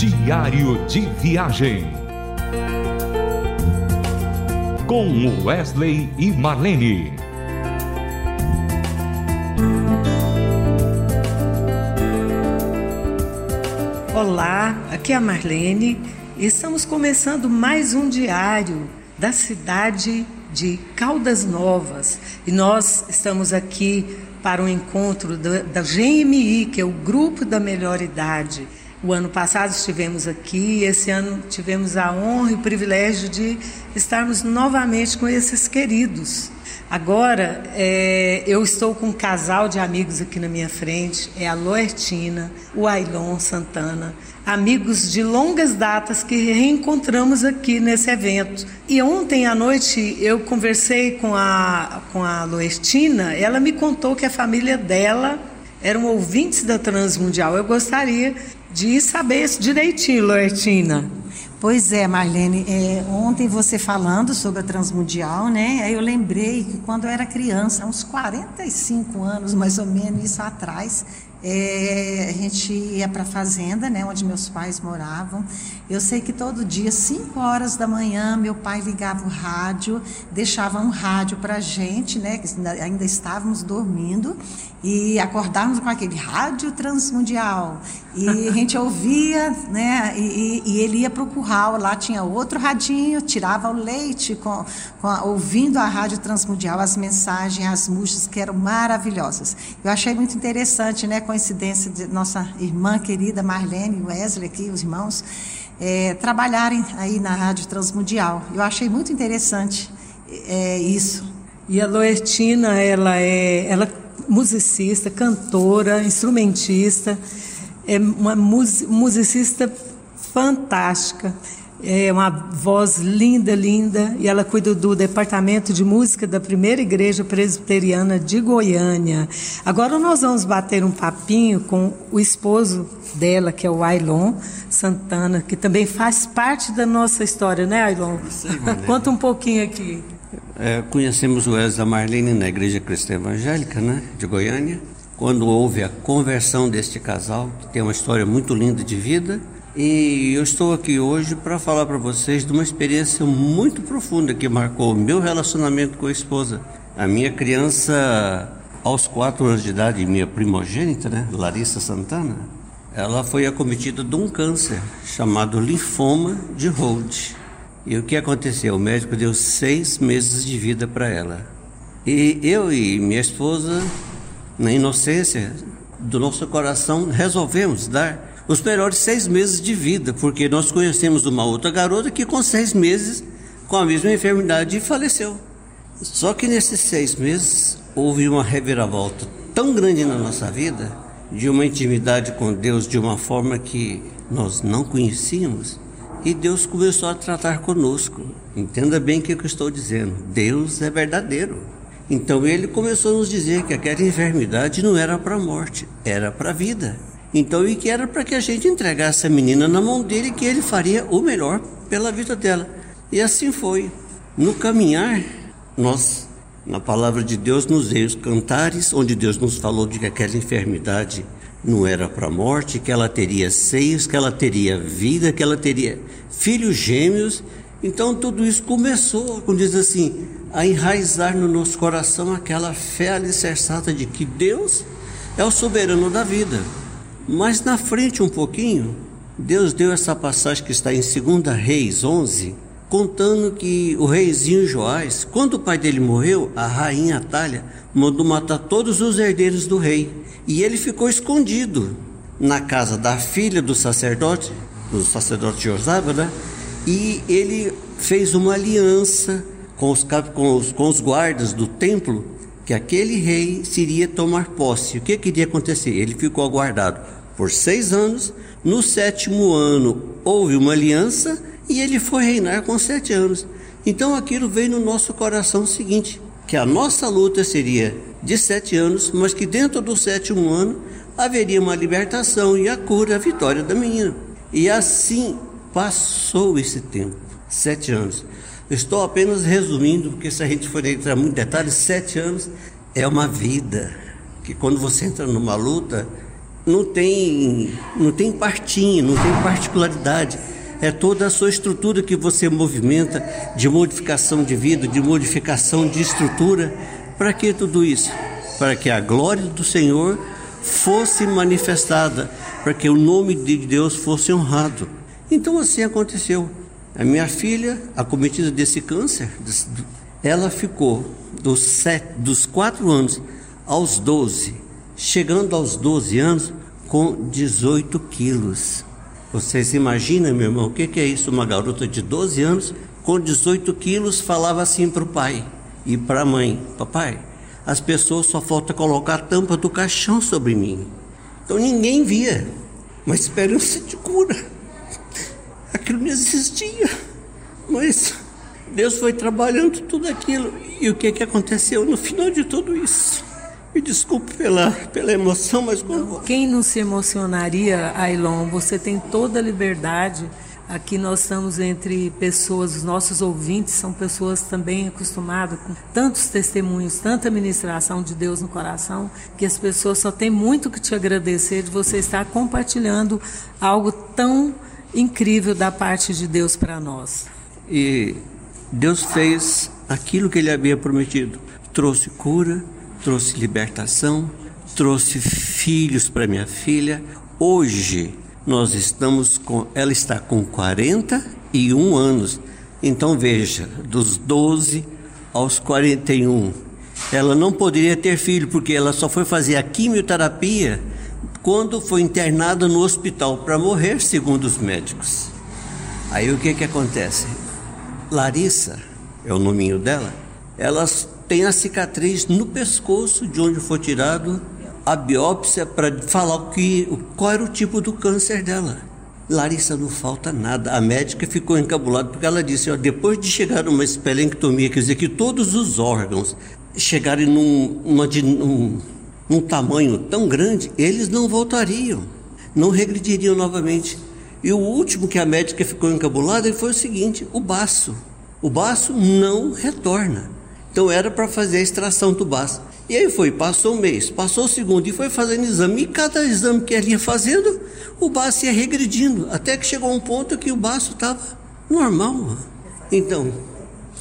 Diário de Viagem. Com Wesley e Marlene. Olá, aqui é a Marlene e estamos começando mais um diário da cidade de Caldas Novas. E nós estamos aqui para o um encontro da, da GMI, que é o Grupo da Melhor Idade. O ano passado estivemos aqui, esse ano tivemos a honra e o privilégio de estarmos novamente com esses queridos. Agora, é, eu estou com um casal de amigos aqui na minha frente, é a Loertina, o Ailon Santana, amigos de longas datas que reencontramos aqui nesse evento. E ontem à noite eu conversei com a, com a Loertina, ela me contou que a família dela eram ouvintes da Transmundial. Eu gostaria de saber isso direitinho, Loertina. Pois é, Marlene, é, ontem você falando sobre a Transmundial, né? Aí eu lembrei que quando eu era criança, uns 45 anos mais ou menos isso atrás, é, a gente ia para a fazenda, né, onde meus pais moravam. Eu sei que todo dia, 5 horas da manhã, meu pai ligava o rádio, deixava um rádio para a gente, né, que ainda estávamos dormindo, e acordávamos com aquele rádio transmundial. E a gente ouvia, né, e, e ele ia para o curral, lá tinha outro radinho, tirava o leite, com, com a, ouvindo a rádio transmundial, as mensagens, as músicas que eram maravilhosas. Eu achei muito interessante, né, coincidência de nossa irmã querida Marlene Wesley aqui, os irmãos, é, trabalharem aí na Rádio Transmundial. Eu achei muito interessante é, isso. E a Loertina, ela é ela é musicista, cantora, instrumentista, é uma musicista fantástica. É uma voz linda, linda, e ela cuida do departamento de música da primeira igreja presbiteriana de Goiânia. Agora nós vamos bater um papinho com o esposo dela, que é o Ailon Santana, que também faz parte da nossa história, né, Ailon? Conta um pouquinho aqui. É, conhecemos o Wesley Marlene na Igreja Cristã Evangélica, né, de Goiânia, quando houve a conversão deste casal, que tem uma história muito linda de vida e eu estou aqui hoje para falar para vocês de uma experiência muito profunda que marcou o meu relacionamento com a esposa. A minha criança, aos quatro anos de idade, minha primogênita, né, Larissa Santana, ela foi acometida de um câncer chamado linfoma de Hodge. E o que aconteceu? O médico deu seis meses de vida para ela. E eu e minha esposa, na inocência do nosso coração, resolvemos dar os melhores seis meses de vida, porque nós conhecemos uma outra garota que com seis meses, com a mesma enfermidade, faleceu. Só que nesses seis meses houve uma reviravolta tão grande na nossa vida, de uma intimidade com Deus de uma forma que nós não conhecíamos, e Deus começou a tratar conosco. Entenda bem o que eu estou dizendo: Deus é verdadeiro. Então ele começou a nos dizer que aquela enfermidade não era para a morte, era para a vida. Então, e que era para que a gente entregasse a menina na mão dele que ele faria o melhor pela vida dela. E assim foi. No caminhar, nós, na palavra de Deus, nos veio os cantares, onde Deus nos falou de que aquela enfermidade não era para a morte, que ela teria seios, que ela teria vida, que ela teria filhos gêmeos. Então tudo isso começou, como diz assim, a enraizar no nosso coração aquela fé alicerçada de que Deus é o soberano da vida. Mas na frente um pouquinho, Deus deu essa passagem que está em 2 Reis 11, contando que o reizinho Joás, quando o pai dele morreu, a rainha Atalha mandou matar todos os herdeiros do rei. E ele ficou escondido na casa da filha do sacerdote, do sacerdote Josaba, né? E ele fez uma aliança com os, com os, com os guardas do templo que aquele rei seria tomar posse. O que queria acontecer? Ele ficou aguardado por seis anos. No sétimo ano houve uma aliança e ele foi reinar com sete anos. Então aquilo veio no nosso coração o seguinte: que a nossa luta seria de sete anos, mas que dentro do sétimo ano haveria uma libertação e a cura, a vitória da menina. E assim passou esse tempo, sete anos. Estou apenas resumindo, porque se a gente for entrar muito detalhes, sete anos é uma vida. Que quando você entra numa luta, não tem, não tem partinha, não tem particularidade. É toda a sua estrutura que você movimenta de modificação de vida, de modificação de estrutura. Para que tudo isso? Para que a glória do Senhor fosse manifestada, para que o nome de Deus fosse honrado. Então assim aconteceu. A minha filha, acometida desse câncer, ela ficou dos, sete, dos quatro anos aos 12, chegando aos 12 anos com 18 quilos. Vocês imaginam, meu irmão, o que, é isso? Uma garota de 12 anos com 18 quilos falava assim para o pai e para a mãe: Papai, as pessoas só falta colocar a tampa do caixão sobre mim. Então ninguém via, mas esperança de cura. Aquilo não existia. Mas Deus foi trabalhando tudo aquilo. E o que, que aconteceu no final de tudo isso? Me desculpe pela, pela emoção, mas quando... Quem não se emocionaria, Ailon? Você tem toda a liberdade. Aqui nós estamos entre pessoas, os nossos ouvintes são pessoas também acostumadas com tantos testemunhos, tanta ministração de Deus no coração, que as pessoas só têm muito que te agradecer de você estar compartilhando algo tão incrível da parte de Deus para nós. E Deus fez aquilo que ele havia prometido. Trouxe cura, trouxe libertação, trouxe filhos para minha filha. Hoje nós estamos com, ela está com 41 anos. Então veja, dos 12 aos 41. Ela não poderia ter filho porque ela só foi fazer a quimioterapia quando foi internada no hospital para morrer, segundo os médicos. Aí o que que acontece? Larissa, é o nominho dela, elas tem a cicatriz no pescoço de onde foi tirado a biópsia para falar o que, qual era o tipo do câncer dela. Larissa não falta nada. A médica ficou encabulada porque ela disse: ó, depois de chegar numa espelenctomia, quer dizer que todos os órgãos chegarem num, uma, num, num tamanho tão grande, eles não voltariam, não regrediriam novamente. E o último que a médica ficou encabulada foi o seguinte: o baço. O baço não retorna. Então era para fazer a extração do baço. E aí foi, passou um mês, passou o segundo e foi fazendo exame. E cada exame que ele ia fazendo, o baço ia regredindo. Até que chegou um ponto que o baço estava normal. Então,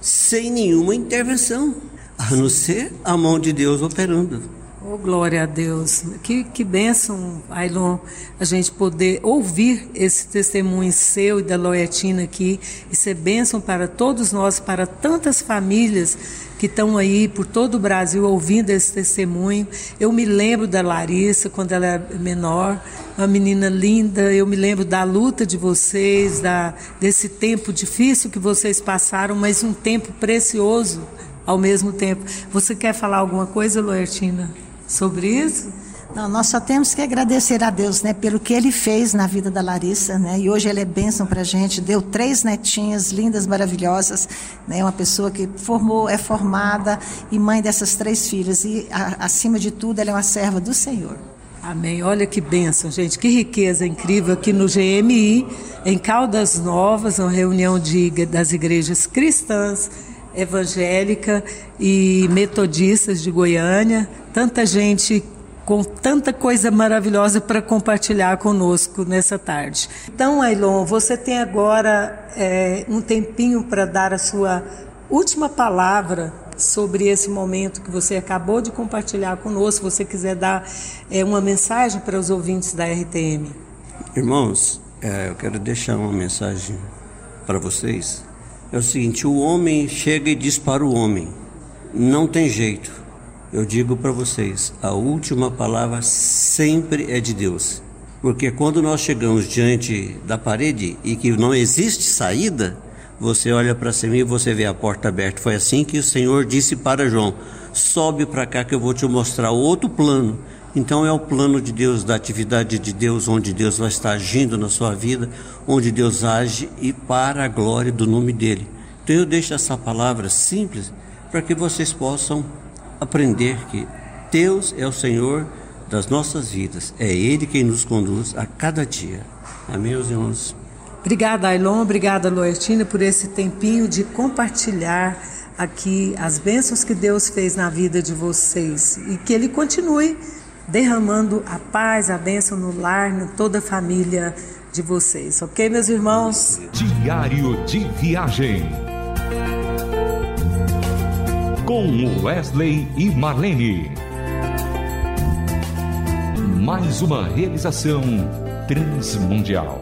sem nenhuma intervenção, a não ser a mão de Deus operando. Oh, glória a Deus. Que, que bênção, Ailon, a gente poder ouvir esse testemunho seu e da Loetina aqui e ser bênção para todos nós, para tantas famílias que estão aí por todo o Brasil ouvindo esse testemunho. Eu me lembro da Larissa quando ela era menor, uma menina linda. Eu me lembro da luta de vocês, da, desse tempo difícil que vocês passaram, mas um tempo precioso ao mesmo tempo. Você quer falar alguma coisa, Loertina? Sobre isso? Não, nós só temos que agradecer a Deus, né, pelo que Ele fez na vida da Larissa, né, e hoje Ele é bênção para a gente, deu três netinhas lindas, maravilhosas, né, uma pessoa que formou, é formada e mãe dessas três filhas, e a, acima de tudo ela é uma serva do Senhor. Amém. Olha que bênção, gente, que riqueza incrível aqui no GMI, em Caldas Novas, uma reunião de, das igrejas cristãs, evangélica e metodistas de Goiânia, tanta gente com tanta coisa maravilhosa para compartilhar conosco nessa tarde. Então, Ailon, você tem agora é, um tempinho para dar a sua última palavra sobre esse momento que você acabou de compartilhar conosco. Se você quiser dar é, uma mensagem para os ouvintes da RTM. Irmãos, é, eu quero deixar uma mensagem para vocês é o seguinte: o homem chega e diz para o homem, não tem jeito. Eu digo para vocês, a última palavra sempre é de Deus. Porque quando nós chegamos diante da parede e que não existe saída, você olha para cima e você vê a porta aberta. Foi assim que o Senhor disse para João: sobe para cá que eu vou te mostrar outro plano então é o plano de Deus, da atividade de Deus, onde Deus vai estar agindo na sua vida, onde Deus age e para a glória do nome dele. Então eu deixo essa palavra simples para que vocês possam aprender que Deus é o Senhor das nossas vidas. É Ele quem nos conduz a cada dia. Amém, meus irmãos? Obrigada, Ailon. Obrigada, Loertina, por esse tempinho de compartilhar aqui as bênçãos que Deus fez na vida de vocês e que Ele continue derramando a paz, a bênção no lar, em toda a família de vocês, ok, meus irmãos? Diário de Viagem. Com Wesley e Marlene. Mais uma realização transmundial.